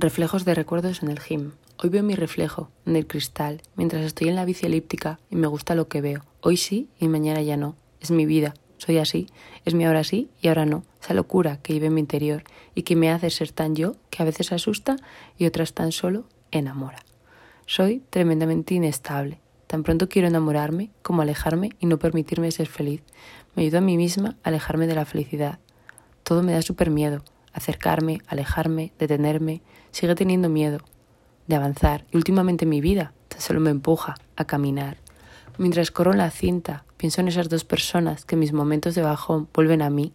Reflejos de recuerdos en el gym. Hoy veo mi reflejo en el cristal mientras estoy en la bici elíptica y me gusta lo que veo. Hoy sí y mañana ya no. Es mi vida. Soy así. Es mi ahora sí y ahora no. Esa locura que vive en mi interior y que me hace ser tan yo que a veces asusta y otras tan solo enamora. Soy tremendamente inestable. Tan pronto quiero enamorarme como alejarme y no permitirme ser feliz. Me ayudo a mí misma a alejarme de la felicidad. Todo me da súper miedo acercarme, alejarme, detenerme, sigue teniendo miedo de avanzar y últimamente mi vida tan solo me empuja a caminar. Mientras corro en la cinta, pienso en esas dos personas que en mis momentos de bajón vuelven a mí,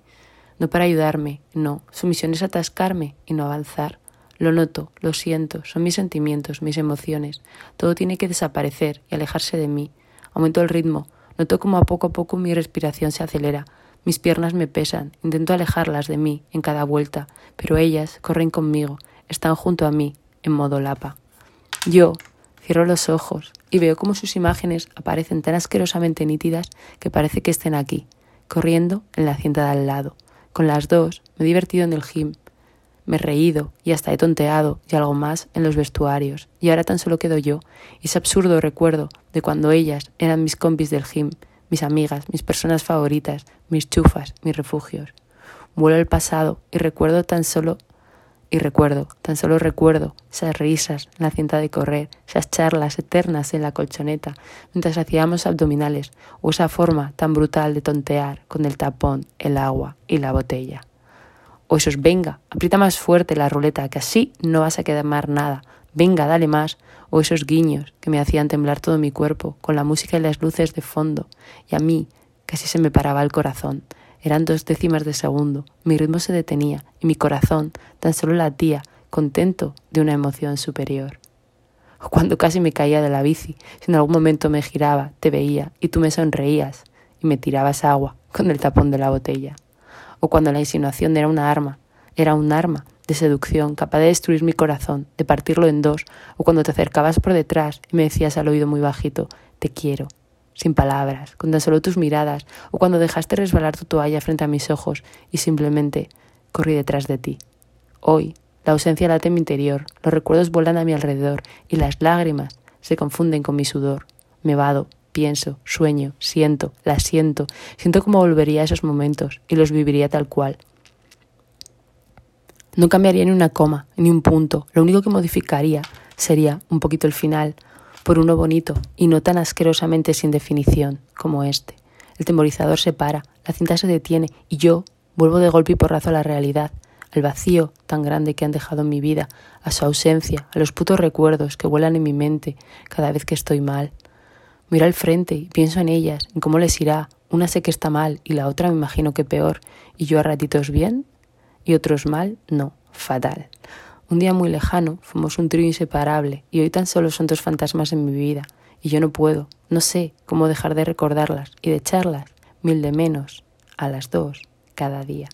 no para ayudarme, no, su misión es atascarme y no avanzar. Lo noto, lo siento, son mis sentimientos, mis emociones, todo tiene que desaparecer y alejarse de mí. Aumento el ritmo, noto como a poco a poco mi respiración se acelera, mis piernas me pesan, intento alejarlas de mí en cada vuelta, pero ellas corren conmigo, están junto a mí, en modo lapa. Yo cierro los ojos y veo cómo sus imágenes aparecen tan asquerosamente nítidas que parece que estén aquí, corriendo en la cinta de al lado. Con las dos me he divertido en el gym, me he reído y hasta he tonteado y algo más en los vestuarios, y ahora tan solo quedo yo, y ese absurdo recuerdo de cuando ellas eran mis compis del gym, mis amigas, mis personas favoritas, mis chufas, mis refugios. Vuelo al pasado y recuerdo tan solo y recuerdo, tan solo recuerdo esas risas en la cinta de correr, esas charlas eternas en la colchoneta mientras hacíamos abdominales o esa forma tan brutal de tontear con el tapón, el agua y la botella. O esos venga, aprieta más fuerte la ruleta que así no vas a quemar nada, venga, dale más, o esos guiños que me hacían temblar todo mi cuerpo con la música y las luces de fondo, y a mí casi se me paraba el corazón. Eran dos décimas de segundo, mi ritmo se detenía y mi corazón tan solo latía, contento de una emoción superior. O cuando casi me caía de la bici, si en algún momento me giraba, te veía y tú me sonreías y me tirabas agua con el tapón de la botella. O cuando la insinuación era una arma, era un arma seducción, capaz de destruir mi corazón, de partirlo en dos, o cuando te acercabas por detrás y me decías al oído muy bajito, te quiero, sin palabras, con tan solo tus miradas, o cuando dejaste resbalar tu toalla frente a mis ojos y simplemente corrí detrás de ti. Hoy, la ausencia late en mi interior, los recuerdos vuelan a mi alrededor y las lágrimas se confunden con mi sudor. Me vado, pienso, sueño, siento, la siento, siento como volvería a esos momentos y los viviría tal cual, no cambiaría ni una coma, ni un punto. Lo único que modificaría sería un poquito el final, por uno bonito y no tan asquerosamente sin definición como este. El temporizador se para, la cinta se detiene y yo vuelvo de golpe y porrazo a la realidad, al vacío tan grande que han dejado en mi vida, a su ausencia, a los putos recuerdos que vuelan en mi mente cada vez que estoy mal. Miro al frente y pienso en ellas, en cómo les irá. Una sé que está mal y la otra me imagino que peor. ¿Y yo a ratitos bien? Y otros mal, no, fatal. Un día muy lejano fuimos un trío inseparable y hoy tan solo son dos fantasmas en mi vida y yo no puedo, no sé cómo dejar de recordarlas y de echarlas mil de menos a las dos cada día.